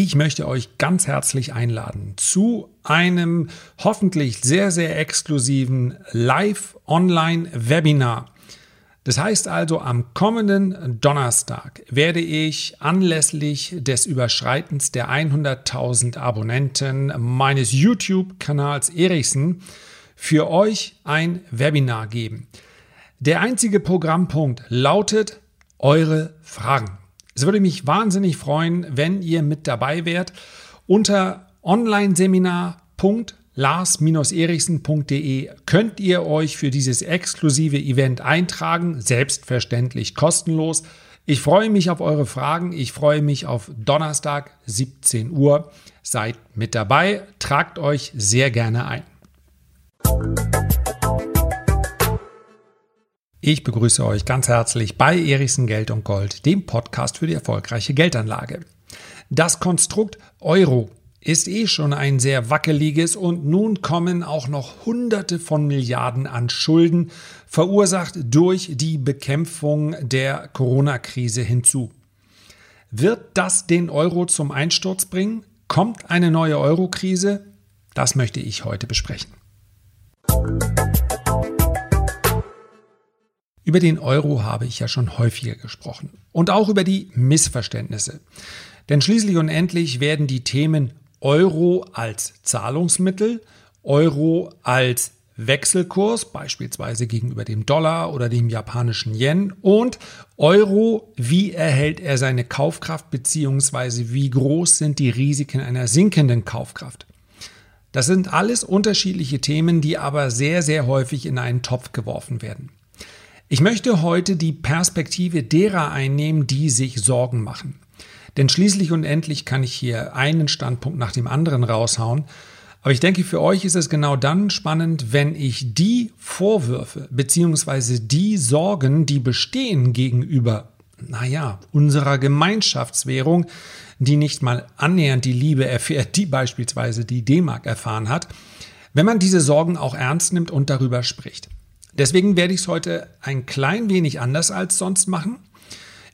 Ich möchte euch ganz herzlich einladen zu einem hoffentlich sehr, sehr exklusiven Live-Online-Webinar. Das heißt also, am kommenden Donnerstag werde ich anlässlich des Überschreitens der 100.000 Abonnenten meines YouTube-Kanals Erichsen für euch ein Webinar geben. Der einzige Programmpunkt lautet eure Fragen. Es würde mich wahnsinnig freuen, wenn ihr mit dabei wärt. Unter onlineseminar.lars-erichsen.de könnt ihr euch für dieses exklusive Event eintragen, selbstverständlich kostenlos. Ich freue mich auf eure Fragen. Ich freue mich auf Donnerstag 17 Uhr. Seid mit dabei, tragt euch sehr gerne ein. Ich begrüße euch ganz herzlich bei Erichsen Geld und Gold, dem Podcast für die erfolgreiche Geldanlage. Das Konstrukt Euro ist eh schon ein sehr wackeliges und nun kommen auch noch Hunderte von Milliarden an Schulden, verursacht durch die Bekämpfung der Corona-Krise hinzu. Wird das den Euro zum Einsturz bringen? Kommt eine neue Euro-Krise? Das möchte ich heute besprechen. Über den Euro habe ich ja schon häufiger gesprochen. Und auch über die Missverständnisse. Denn schließlich und endlich werden die Themen Euro als Zahlungsmittel, Euro als Wechselkurs, beispielsweise gegenüber dem Dollar oder dem japanischen Yen und Euro, wie erhält er seine Kaufkraft beziehungsweise wie groß sind die Risiken einer sinkenden Kaufkraft. Das sind alles unterschiedliche Themen, die aber sehr, sehr häufig in einen Topf geworfen werden. Ich möchte heute die Perspektive derer einnehmen, die sich Sorgen machen. Denn schließlich und endlich kann ich hier einen Standpunkt nach dem anderen raushauen. Aber ich denke, für euch ist es genau dann spannend, wenn ich die Vorwürfe beziehungsweise die Sorgen, die bestehen gegenüber, naja, unserer Gemeinschaftswährung, die nicht mal annähernd die Liebe erfährt, die beispielsweise die D-Mark erfahren hat, wenn man diese Sorgen auch ernst nimmt und darüber spricht. Deswegen werde ich es heute ein klein wenig anders als sonst machen.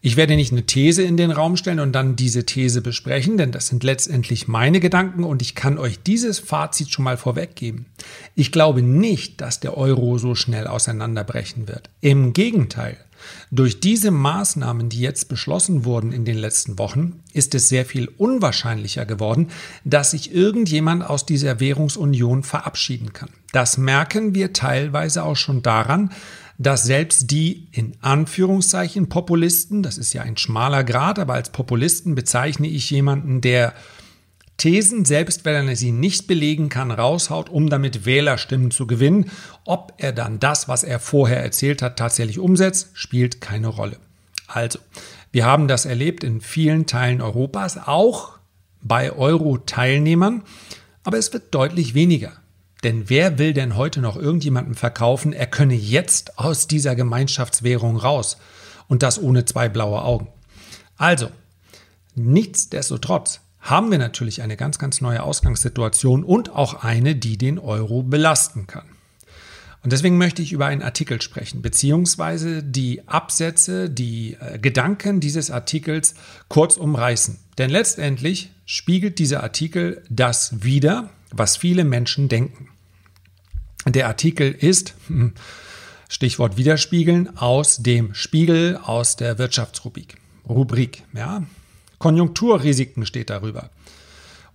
Ich werde nicht eine These in den Raum stellen und dann diese These besprechen, denn das sind letztendlich meine Gedanken und ich kann euch dieses Fazit schon mal vorweggeben. Ich glaube nicht, dass der Euro so schnell auseinanderbrechen wird. Im Gegenteil. Durch diese Maßnahmen, die jetzt beschlossen wurden in den letzten Wochen, ist es sehr viel unwahrscheinlicher geworden, dass sich irgendjemand aus dieser Währungsunion verabschieden kann. Das merken wir teilweise auch schon daran, dass selbst die in Anführungszeichen Populisten, das ist ja ein schmaler Grad, aber als Populisten bezeichne ich jemanden, der Thesen, selbst wenn er sie nicht belegen kann, raushaut, um damit Wählerstimmen zu gewinnen. Ob er dann das, was er vorher erzählt hat, tatsächlich umsetzt, spielt keine Rolle. Also, wir haben das erlebt in vielen Teilen Europas, auch bei Euro-Teilnehmern, aber es wird deutlich weniger. Denn wer will denn heute noch irgendjemandem verkaufen, er könne jetzt aus dieser Gemeinschaftswährung raus und das ohne zwei blaue Augen? Also, nichtsdestotrotz haben wir natürlich eine ganz, ganz neue Ausgangssituation und auch eine, die den Euro belasten kann. Und deswegen möchte ich über einen Artikel sprechen, beziehungsweise die Absätze, die äh, Gedanken dieses Artikels kurz umreißen. Denn letztendlich spiegelt dieser Artikel das wider, was viele Menschen denken. Der Artikel ist, hm, Stichwort Widerspiegeln, aus dem Spiegel aus der Wirtschaftsrubrik. Rubrik, ja. Konjunkturrisiken steht darüber.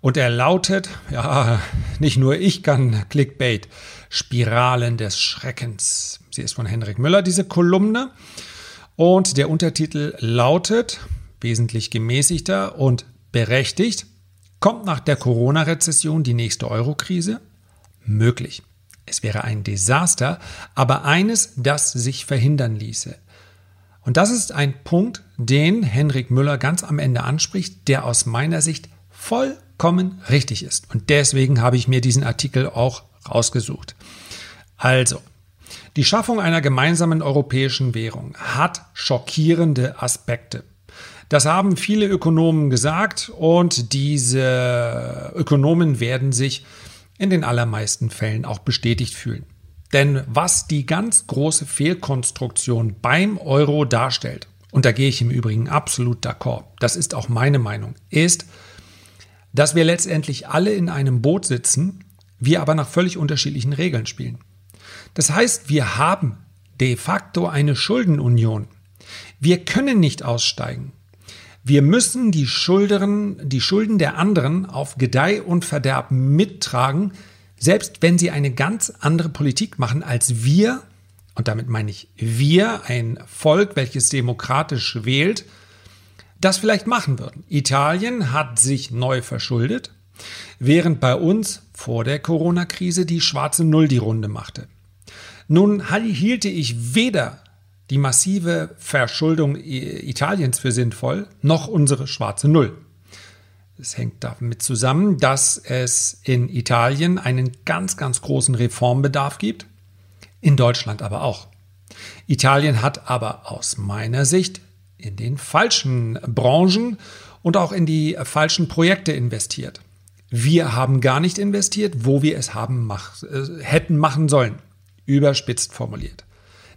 Und er lautet, ja, nicht nur ich kann Clickbait, Spiralen des Schreckens. Sie ist von Henrik Müller, diese Kolumne. Und der Untertitel lautet, wesentlich gemäßigter und berechtigt, kommt nach der Corona-Rezession die nächste Eurokrise? Möglich. Es wäre ein Desaster, aber eines, das sich verhindern ließe. Und das ist ein Punkt, den Henrik Müller ganz am Ende anspricht, der aus meiner Sicht vollkommen richtig ist. Und deswegen habe ich mir diesen Artikel auch rausgesucht. Also, die Schaffung einer gemeinsamen europäischen Währung hat schockierende Aspekte. Das haben viele Ökonomen gesagt und diese Ökonomen werden sich in den allermeisten Fällen auch bestätigt fühlen. Denn was die ganz große Fehlkonstruktion beim Euro darstellt, und da gehe ich im Übrigen absolut d'accord, das ist auch meine Meinung, ist, dass wir letztendlich alle in einem Boot sitzen, wir aber nach völlig unterschiedlichen Regeln spielen. Das heißt, wir haben de facto eine Schuldenunion. Wir können nicht aussteigen. Wir müssen die, Schulderen, die Schulden der anderen auf Gedeih und Verderb mittragen, selbst wenn sie eine ganz andere Politik machen als wir, und damit meine ich wir, ein Volk, welches demokratisch wählt, das vielleicht machen würden. Italien hat sich neu verschuldet, während bei uns vor der Corona-Krise die schwarze Null die Runde machte. Nun hielte ich weder die massive Verschuldung Italiens für sinnvoll, noch unsere schwarze Null. Es hängt damit zusammen, dass es in Italien einen ganz, ganz großen Reformbedarf gibt, in Deutschland aber auch. Italien hat aber aus meiner Sicht in den falschen Branchen und auch in die falschen Projekte investiert. Wir haben gar nicht investiert, wo wir es haben mach, äh, hätten machen sollen. Überspitzt formuliert.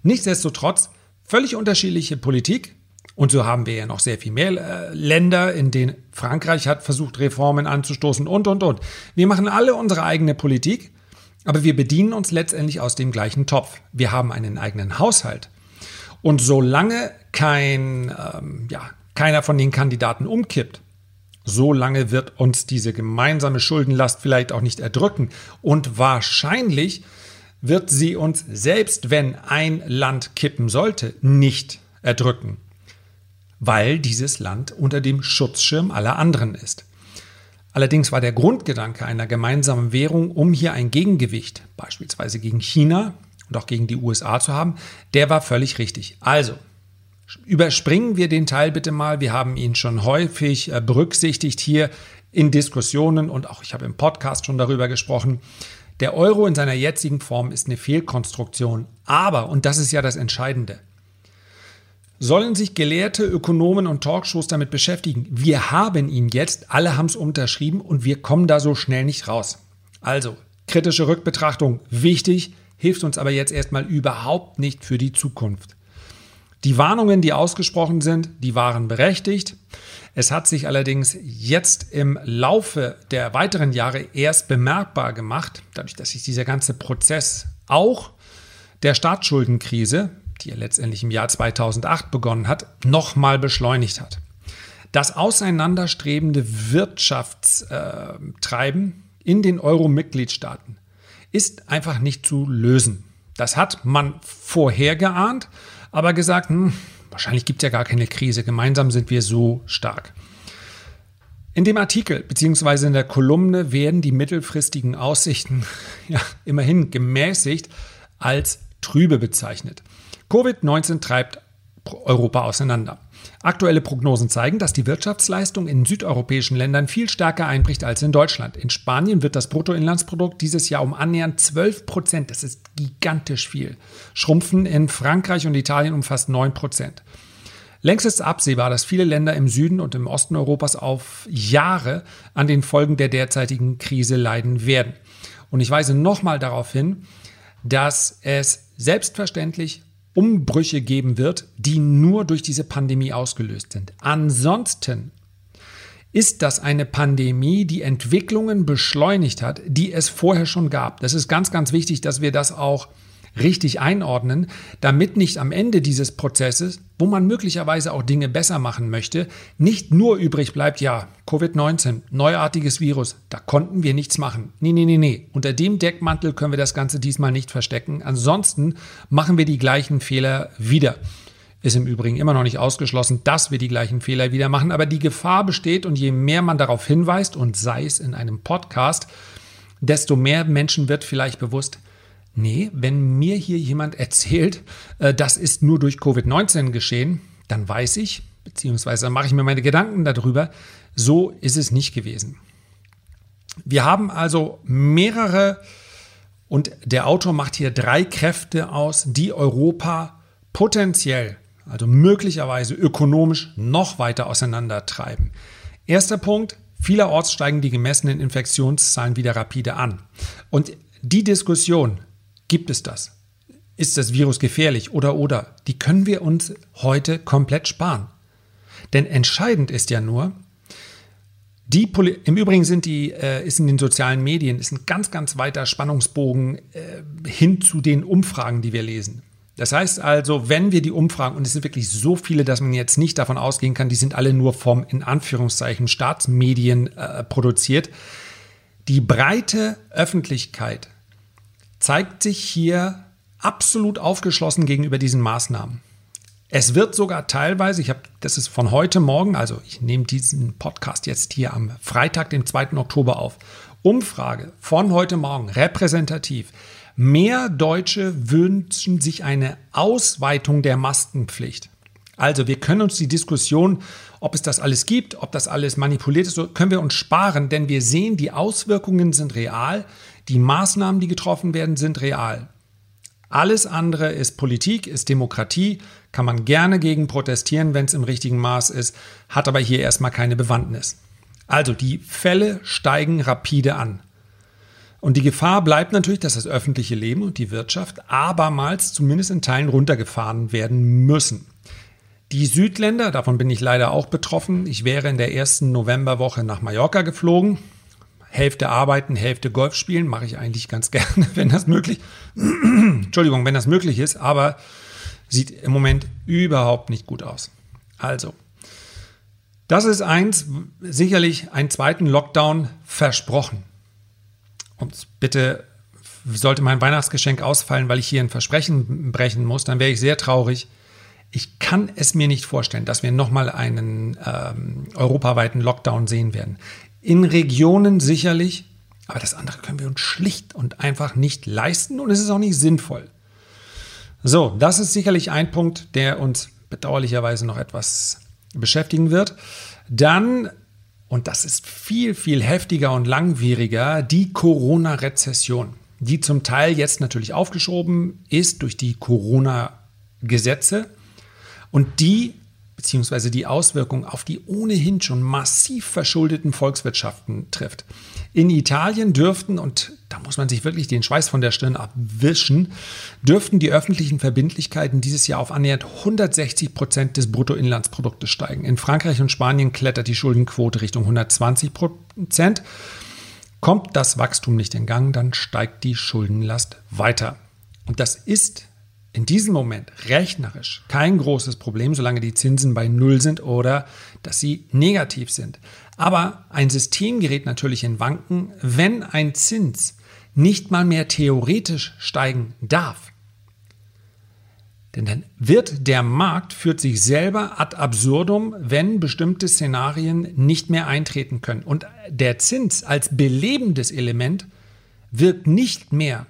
Nichtsdestotrotz völlig unterschiedliche Politik. Und so haben wir ja noch sehr viel mehr äh, Länder, in denen Frankreich hat versucht, Reformen anzustoßen und, und, und. Wir machen alle unsere eigene Politik, aber wir bedienen uns letztendlich aus dem gleichen Topf. Wir haben einen eigenen Haushalt. Und solange kein, ähm, ja, keiner von den Kandidaten umkippt, solange wird uns diese gemeinsame Schuldenlast vielleicht auch nicht erdrücken. Und wahrscheinlich wird sie uns, selbst wenn ein Land kippen sollte, nicht erdrücken, weil dieses Land unter dem Schutzschirm aller anderen ist. Allerdings war der Grundgedanke einer gemeinsamen Währung, um hier ein Gegengewicht, beispielsweise gegen China, und auch gegen die USA zu haben, der war völlig richtig. Also, überspringen wir den Teil bitte mal. Wir haben ihn schon häufig äh, berücksichtigt hier in Diskussionen und auch ich habe im Podcast schon darüber gesprochen. Der Euro in seiner jetzigen Form ist eine Fehlkonstruktion. Aber, und das ist ja das Entscheidende, sollen sich Gelehrte, Ökonomen und Talkshows damit beschäftigen. Wir haben ihn jetzt, alle haben es unterschrieben und wir kommen da so schnell nicht raus. Also, kritische Rückbetrachtung, wichtig hilft uns aber jetzt erstmal überhaupt nicht für die Zukunft. Die Warnungen, die ausgesprochen sind, die waren berechtigt. Es hat sich allerdings jetzt im Laufe der weiteren Jahre erst bemerkbar gemacht, dadurch, dass sich dieser ganze Prozess auch der Staatsschuldenkrise, die ja letztendlich im Jahr 2008 begonnen hat, nochmal beschleunigt hat. Das auseinanderstrebende Wirtschaftstreiben in den Euro-Mitgliedstaaten ist einfach nicht zu lösen. Das hat man vorher geahnt, aber gesagt, hm, wahrscheinlich gibt es ja gar keine Krise, gemeinsam sind wir so stark. In dem Artikel bzw. in der Kolumne werden die mittelfristigen Aussichten ja, immerhin gemäßigt als trübe bezeichnet. Covid-19 treibt Europa auseinander. Aktuelle Prognosen zeigen, dass die Wirtschaftsleistung in südeuropäischen Ländern viel stärker einbricht als in Deutschland. In Spanien wird das Bruttoinlandsprodukt dieses Jahr um annähernd 12 Prozent, das ist gigantisch viel, schrumpfen. In Frankreich und Italien um fast 9 Prozent. Längst ist absehbar, dass viele Länder im Süden und im Osten Europas auf Jahre an den Folgen der derzeitigen Krise leiden werden. Und ich weise nochmal darauf hin, dass es selbstverständlich Umbrüche geben wird, die nur durch diese Pandemie ausgelöst sind. Ansonsten ist das eine Pandemie, die Entwicklungen beschleunigt hat, die es vorher schon gab. Das ist ganz, ganz wichtig, dass wir das auch richtig einordnen, damit nicht am Ende dieses Prozesses, wo man möglicherweise auch Dinge besser machen möchte, nicht nur übrig bleibt, ja, Covid-19, neuartiges Virus, da konnten wir nichts machen. Nee, nee, nee, nee. Unter dem Deckmantel können wir das Ganze diesmal nicht verstecken. Ansonsten machen wir die gleichen Fehler wieder. Ist im Übrigen immer noch nicht ausgeschlossen, dass wir die gleichen Fehler wieder machen, aber die Gefahr besteht und je mehr man darauf hinweist und sei es in einem Podcast, desto mehr Menschen wird vielleicht bewusst, Nee, wenn mir hier jemand erzählt, äh, das ist nur durch Covid-19 geschehen, dann weiß ich, beziehungsweise mache ich mir meine Gedanken darüber, so ist es nicht gewesen. Wir haben also mehrere, und der Autor macht hier drei Kräfte aus, die Europa potenziell, also möglicherweise ökonomisch noch weiter auseinandertreiben. Erster Punkt, vielerorts steigen die gemessenen Infektionszahlen wieder rapide an. Und die Diskussion, Gibt es das? Ist das Virus gefährlich oder oder? Die können wir uns heute komplett sparen. Denn entscheidend ist ja nur, Die Poli Im Übrigen sind die, äh, ist in den sozialen Medien ist ein ganz, ganz weiter Spannungsbogen äh, hin zu den Umfragen, die wir lesen. Das heißt also, wenn wir die Umfragen, und es sind wirklich so viele, dass man jetzt nicht davon ausgehen kann, die sind alle nur vom, in Anführungszeichen, Staatsmedien äh, produziert. Die breite Öffentlichkeit zeigt sich hier absolut aufgeschlossen gegenüber diesen Maßnahmen. Es wird sogar teilweise, ich habe, das ist von heute Morgen, also ich nehme diesen Podcast jetzt hier am Freitag, dem 2. Oktober auf. Umfrage von heute Morgen, repräsentativ. Mehr Deutsche wünschen sich eine Ausweitung der Maskenpflicht. Also wir können uns die Diskussion, ob es das alles gibt, ob das alles manipuliert ist, können wir uns sparen, denn wir sehen, die Auswirkungen sind real, die Maßnahmen, die getroffen werden, sind real. Alles andere ist Politik, ist Demokratie, kann man gerne gegen protestieren, wenn es im richtigen Maß ist, hat aber hier erstmal keine Bewandtnis. Also die Fälle steigen rapide an. Und die Gefahr bleibt natürlich, dass das öffentliche Leben und die Wirtschaft abermals zumindest in Teilen runtergefahren werden müssen. Die Südländer, davon bin ich leider auch betroffen. Ich wäre in der ersten Novemberwoche nach Mallorca geflogen. Hälfte arbeiten, Hälfte Golf spielen, mache ich eigentlich ganz gerne, wenn das möglich. Entschuldigung, wenn das möglich ist, aber sieht im Moment überhaupt nicht gut aus. Also, das ist eins, sicherlich einen zweiten Lockdown versprochen. Und bitte sollte mein Weihnachtsgeschenk ausfallen, weil ich hier ein Versprechen brechen muss, dann wäre ich sehr traurig. Ich kann es mir nicht vorstellen, dass wir nochmal einen ähm, europaweiten Lockdown sehen werden. In Regionen sicherlich, aber das andere können wir uns schlicht und einfach nicht leisten und es ist auch nicht sinnvoll. So, das ist sicherlich ein Punkt, der uns bedauerlicherweise noch etwas beschäftigen wird. Dann, und das ist viel, viel heftiger und langwieriger, die Corona-Rezession, die zum Teil jetzt natürlich aufgeschoben ist durch die Corona-Gesetze und die beziehungsweise die Auswirkungen auf die ohnehin schon massiv verschuldeten Volkswirtschaften trifft. In Italien dürften, und da muss man sich wirklich den Schweiß von der Stirn abwischen, dürften die öffentlichen Verbindlichkeiten dieses Jahr auf annähernd 160 Prozent des Bruttoinlandsproduktes steigen. In Frankreich und Spanien klettert die Schuldenquote Richtung 120 Prozent. Kommt das Wachstum nicht in Gang, dann steigt die Schuldenlast weiter. Und das ist in diesem Moment rechnerisch kein großes Problem, solange die Zinsen bei Null sind oder dass sie negativ sind. Aber ein System gerät natürlich in Wanken, wenn ein Zins nicht mal mehr theoretisch steigen darf. Denn dann wird der Markt führt sich selber ad absurdum, wenn bestimmte Szenarien nicht mehr eintreten können. Und der Zins als belebendes Element wirkt nicht mehr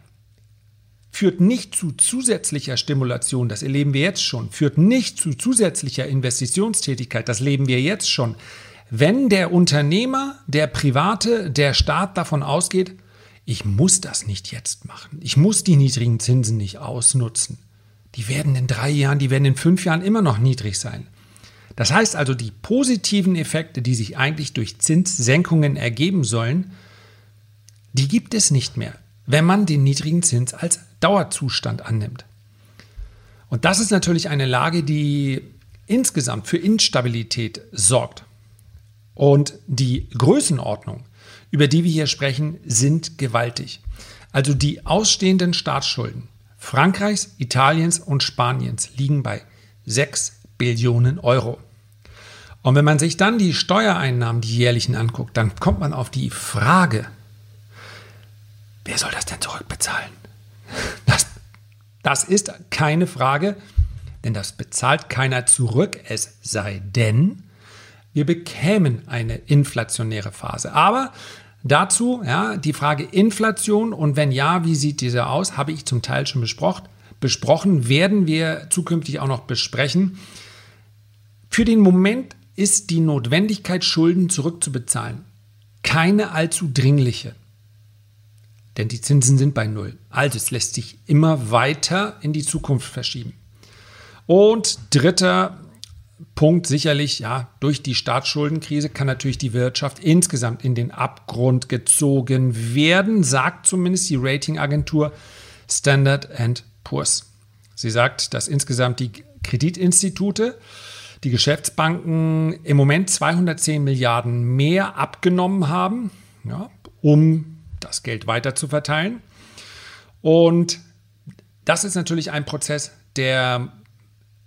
führt nicht zu zusätzlicher Stimulation, das erleben wir jetzt schon, führt nicht zu zusätzlicher Investitionstätigkeit, das leben wir jetzt schon. Wenn der Unternehmer, der Private, der Staat davon ausgeht, ich muss das nicht jetzt machen, ich muss die niedrigen Zinsen nicht ausnutzen, die werden in drei Jahren, die werden in fünf Jahren immer noch niedrig sein. Das heißt also, die positiven Effekte, die sich eigentlich durch Zinssenkungen ergeben sollen, die gibt es nicht mehr wenn man den niedrigen Zins als Dauerzustand annimmt. Und das ist natürlich eine Lage, die insgesamt für Instabilität sorgt. Und die Größenordnung, über die wir hier sprechen, sind gewaltig. Also die ausstehenden Staatsschulden Frankreichs, Italiens und Spaniens liegen bei 6 Billionen Euro. Und wenn man sich dann die Steuereinnahmen, die jährlichen anguckt, dann kommt man auf die Frage, Wer soll das denn zurückbezahlen? Das, das ist keine Frage, denn das bezahlt keiner zurück, es sei denn, wir bekämen eine inflationäre Phase. Aber dazu, ja, die Frage Inflation und wenn ja, wie sieht diese aus, habe ich zum Teil schon besprochen. Besprochen werden wir zukünftig auch noch besprechen. Für den Moment ist die Notwendigkeit, Schulden zurückzubezahlen, keine allzu dringliche denn die Zinsen sind bei Null. Also es lässt sich immer weiter in die Zukunft verschieben. Und dritter Punkt sicherlich, ja, durch die Staatsschuldenkrise kann natürlich die Wirtschaft insgesamt in den Abgrund gezogen werden, sagt zumindest die Ratingagentur Standard Poor's. Sie sagt, dass insgesamt die Kreditinstitute die Geschäftsbanken im Moment 210 Milliarden mehr abgenommen haben, ja, um das Geld weiter zu verteilen. Und das ist natürlich ein Prozess, der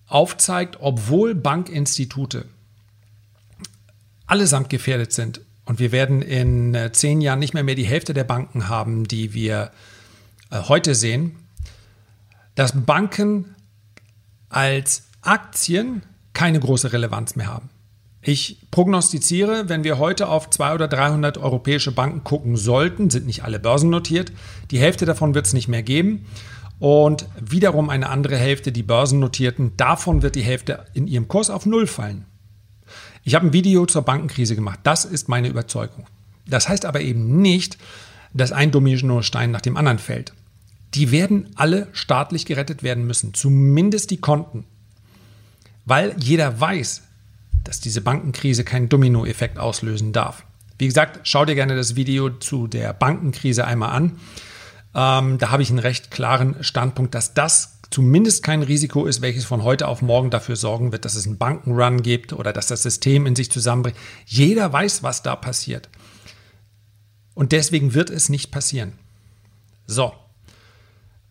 aufzeigt, obwohl Bankinstitute allesamt gefährdet sind und wir werden in äh, zehn Jahren nicht mehr, mehr die Hälfte der Banken haben, die wir äh, heute sehen, dass Banken als Aktien keine große Relevanz mehr haben. Ich prognostiziere, wenn wir heute auf 200 oder 300 europäische Banken gucken sollten, sind nicht alle börsennotiert, die Hälfte davon wird es nicht mehr geben. Und wiederum eine andere Hälfte, die börsennotierten, davon wird die Hälfte in ihrem Kurs auf Null fallen. Ich habe ein Video zur Bankenkrise gemacht. Das ist meine Überzeugung. Das heißt aber eben nicht, dass ein Dominostein nach dem anderen fällt. Die werden alle staatlich gerettet werden müssen, zumindest die Konten. Weil jeder weiß, dass diese Bankenkrise keinen Dominoeffekt auslösen darf. Wie gesagt, schau dir gerne das Video zu der Bankenkrise einmal an. Ähm, da habe ich einen recht klaren Standpunkt, dass das zumindest kein Risiko ist, welches von heute auf morgen dafür sorgen wird, dass es einen Bankenrun gibt oder dass das System in sich zusammenbricht. Jeder weiß, was da passiert. Und deswegen wird es nicht passieren. So,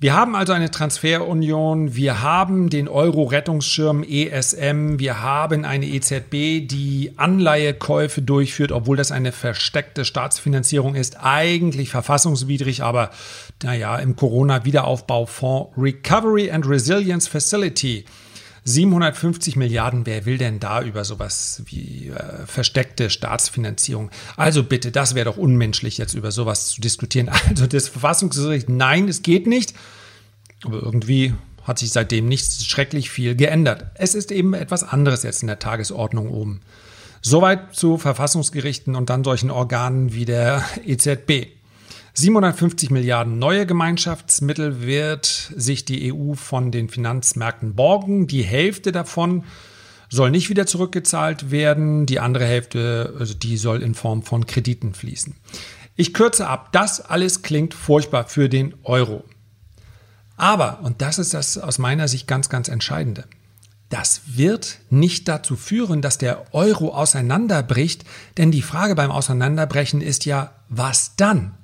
wir haben also eine Transferunion, wir haben den Euro-Rettungsschirm ESM, wir haben eine EZB, die Anleihekäufe durchführt, obwohl das eine versteckte Staatsfinanzierung ist, eigentlich verfassungswidrig, aber naja, im Corona-Wiederaufbaufonds Recovery and Resilience Facility 750 Milliarden, wer will denn da über sowas wie äh, versteckte Staatsfinanzierung? Also bitte, das wäre doch unmenschlich, jetzt über sowas zu diskutieren. Also das Verfassungsgericht, nein, es geht nicht. Aber irgendwie hat sich seitdem nicht schrecklich viel geändert. Es ist eben etwas anderes jetzt in der Tagesordnung oben. Soweit zu Verfassungsgerichten und dann solchen Organen wie der EZB. 750 Milliarden neue Gemeinschaftsmittel wird sich die EU von den Finanzmärkten borgen. Die Hälfte davon soll nicht wieder zurückgezahlt werden. Die andere Hälfte, also die soll in Form von Krediten fließen. Ich kürze ab. Das alles klingt furchtbar für den Euro. Aber, und das ist das aus meiner Sicht ganz, ganz Entscheidende, das wird nicht dazu führen, dass der Euro auseinanderbricht, denn die Frage beim Auseinanderbrechen ist ja, was dann?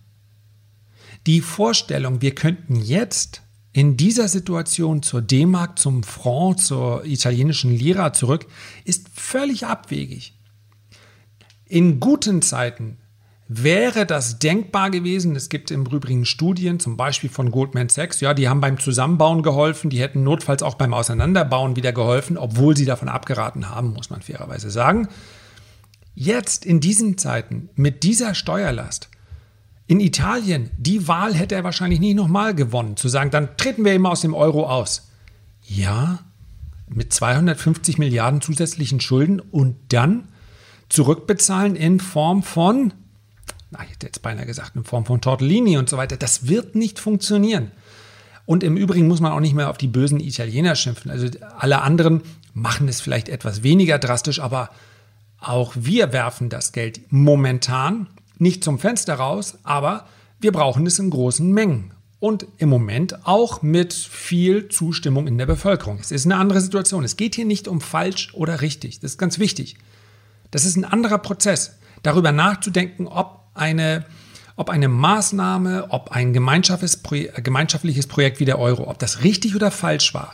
Die Vorstellung, wir könnten jetzt in dieser Situation zur D-Mark, zum Franc, zur italienischen Lira zurück, ist völlig abwegig. In guten Zeiten wäre das denkbar gewesen. Es gibt im Übrigen Studien, zum Beispiel von Goldman Sachs, ja, die haben beim Zusammenbauen geholfen, die hätten notfalls auch beim Auseinanderbauen wieder geholfen, obwohl sie davon abgeraten haben, muss man fairerweise sagen. Jetzt in diesen Zeiten mit dieser Steuerlast in Italien, die Wahl hätte er wahrscheinlich nie nochmal gewonnen, zu sagen, dann treten wir immer aus dem Euro aus. Ja, mit 250 Milliarden zusätzlichen Schulden und dann zurückbezahlen in Form von, na, ich hätte jetzt beinahe gesagt, in Form von Tortellini und so weiter. Das wird nicht funktionieren. Und im Übrigen muss man auch nicht mehr auf die bösen Italiener schimpfen. Also alle anderen machen es vielleicht etwas weniger drastisch, aber auch wir werfen das Geld momentan nicht zum Fenster raus, aber wir brauchen es in großen Mengen. Und im Moment auch mit viel Zustimmung in der Bevölkerung. Es ist eine andere Situation. Es geht hier nicht um falsch oder richtig. Das ist ganz wichtig. Das ist ein anderer Prozess, darüber nachzudenken, ob eine, ob eine Maßnahme, ob ein gemeinschaftliches Projekt wie der Euro, ob das richtig oder falsch war,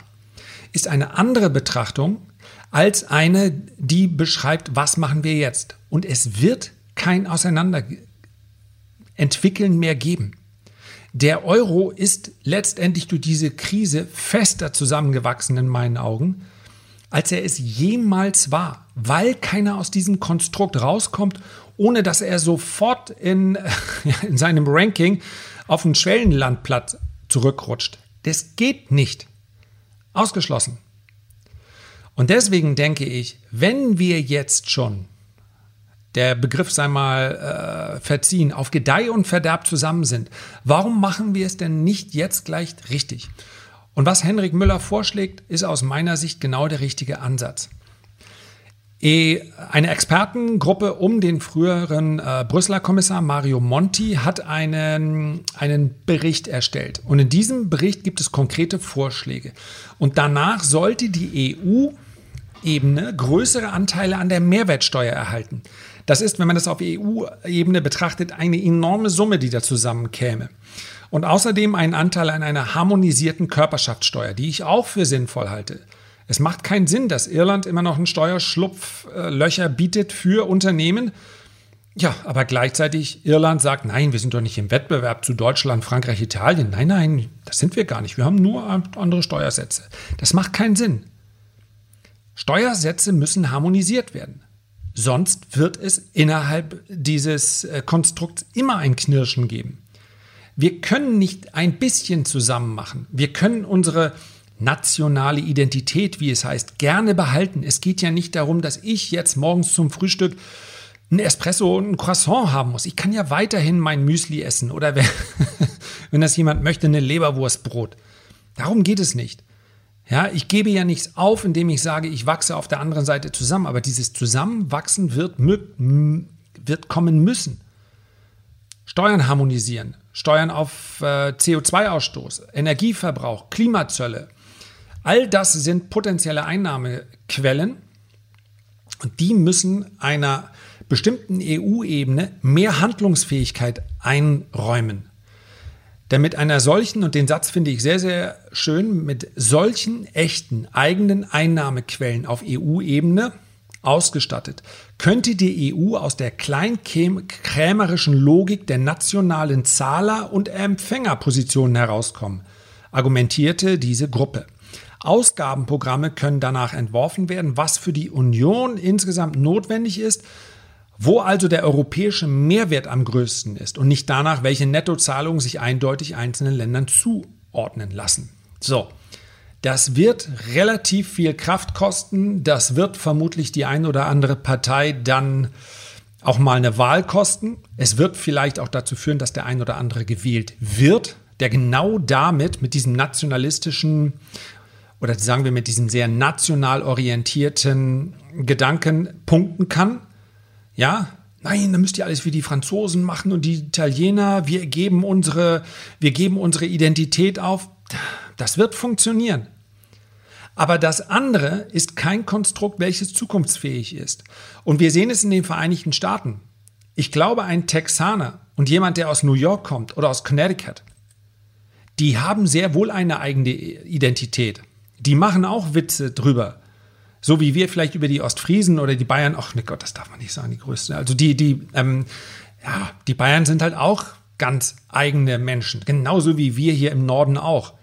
ist eine andere Betrachtung als eine, die beschreibt, was machen wir jetzt. Und es wird kein Auseinanderentwickeln mehr geben. Der Euro ist letztendlich durch diese Krise fester zusammengewachsen in meinen Augen, als er es jemals war, weil keiner aus diesem Konstrukt rauskommt, ohne dass er sofort in, in seinem Ranking auf den Schwellenlandplatz zurückrutscht. Das geht nicht. Ausgeschlossen. Und deswegen denke ich, wenn wir jetzt schon der Begriff sei mal äh, verziehen, auf Gedeih und Verderb zusammen sind. Warum machen wir es denn nicht jetzt gleich richtig? Und was Henrik Müller vorschlägt, ist aus meiner Sicht genau der richtige Ansatz. E, eine Expertengruppe um den früheren äh, Brüsseler Kommissar Mario Monti hat einen, einen Bericht erstellt. Und in diesem Bericht gibt es konkrete Vorschläge. Und danach sollte die EU EU-Ebene größere Anteile an der Mehrwertsteuer erhalten. Das ist, wenn man das auf EU-Ebene betrachtet, eine enorme Summe, die da zusammenkäme. Und außerdem einen Anteil an einer harmonisierten Körperschaftssteuer, die ich auch für sinnvoll halte. Es macht keinen Sinn, dass Irland immer noch einen Steuerschlupflöcher bietet für Unternehmen. Ja, aber gleichzeitig Irland sagt, nein, wir sind doch nicht im Wettbewerb zu Deutschland, Frankreich, Italien. Nein, nein, das sind wir gar nicht. Wir haben nur andere Steuersätze. Das macht keinen Sinn. Steuersätze müssen harmonisiert werden. Sonst wird es innerhalb dieses äh, Konstrukts immer ein Knirschen geben. Wir können nicht ein bisschen zusammen machen. Wir können unsere nationale Identität, wie es heißt, gerne behalten. Es geht ja nicht darum, dass ich jetzt morgens zum Frühstück ein Espresso und ein Croissant haben muss. Ich kann ja weiterhin mein Müsli essen oder wenn, wenn das jemand möchte, eine Leberwurstbrot. Darum geht es nicht. Ja, ich gebe ja nichts auf, indem ich sage, ich wachse auf der anderen Seite zusammen, aber dieses Zusammenwachsen wird, wird kommen müssen. Steuern harmonisieren, Steuern auf äh, CO2-Ausstoß, Energieverbrauch, Klimazölle. All das sind potenzielle Einnahmequellen und die müssen einer bestimmten EU-Ebene mehr Handlungsfähigkeit einräumen. Denn mit einer solchen, und den Satz finde ich sehr, sehr schön, mit solchen echten eigenen Einnahmequellen auf EU-Ebene ausgestattet, könnte die EU aus der kleinkrämerischen Logik der nationalen Zahler- und Empfängerpositionen herauskommen, argumentierte diese Gruppe. Ausgabenprogramme können danach entworfen werden, was für die Union insgesamt notwendig ist, wo also der europäische Mehrwert am größten ist und nicht danach, welche Nettozahlungen sich eindeutig einzelnen Ländern zuordnen lassen. So, das wird relativ viel Kraft kosten. Das wird vermutlich die ein oder andere Partei dann auch mal eine Wahl kosten. Es wird vielleicht auch dazu führen, dass der ein oder andere gewählt wird, der genau damit, mit diesem nationalistischen oder sagen wir mit diesem sehr national orientierten Gedanken punkten kann. Ja, nein, dann müsst ihr alles wie die Franzosen machen und die Italiener. Wir geben unsere, wir geben unsere Identität auf. Das wird funktionieren. Aber das andere ist kein Konstrukt, welches zukunftsfähig ist. Und wir sehen es in den Vereinigten Staaten. Ich glaube, ein Texaner und jemand, der aus New York kommt oder aus Connecticut, die haben sehr wohl eine eigene Identität. Die machen auch Witze drüber. So wie wir vielleicht über die Ostfriesen oder die Bayern, ach ne Gott, das darf man nicht sagen, die größten. Also die, die, ähm, ja, die Bayern sind halt auch ganz eigene Menschen, genauso wie wir hier im Norden auch.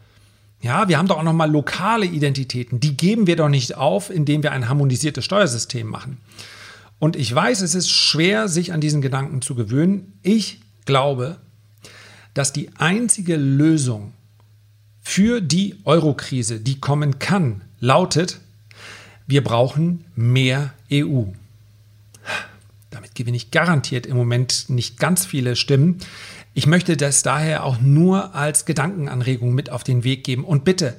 Ja, wir haben doch auch noch mal lokale Identitäten. Die geben wir doch nicht auf, indem wir ein harmonisiertes Steuersystem machen. Und ich weiß, es ist schwer, sich an diesen Gedanken zu gewöhnen. Ich glaube, dass die einzige Lösung für die Eurokrise, die kommen kann, lautet, wir brauchen mehr EU. Damit gewinne ich garantiert im Moment nicht ganz viele Stimmen. Ich möchte das daher auch nur als Gedankenanregung mit auf den Weg geben. Und bitte,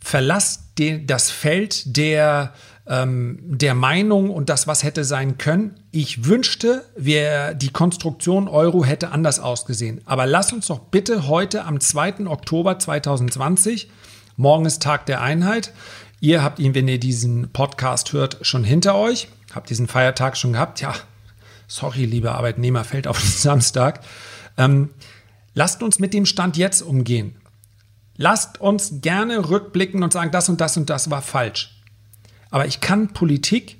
verlasst den, das Feld der, ähm, der Meinung und das, was hätte sein können. Ich wünschte, wir, die Konstruktion Euro hätte anders ausgesehen. Aber lasst uns doch bitte heute am 2. Oktober 2020, morgen ist Tag der Einheit, Ihr habt ihn, wenn ihr diesen Podcast hört, schon hinter euch, habt diesen Feiertag schon gehabt. Ja, sorry, liebe Arbeitnehmer, fällt auf den Samstag. Ähm, lasst uns mit dem Stand jetzt umgehen. Lasst uns gerne rückblicken und sagen, das und das und das war falsch. Aber ich kann Politik,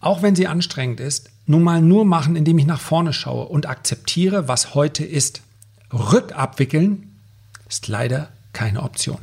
auch wenn sie anstrengend ist, nun mal nur machen, indem ich nach vorne schaue und akzeptiere, was heute ist. Rückabwickeln ist leider keine Option.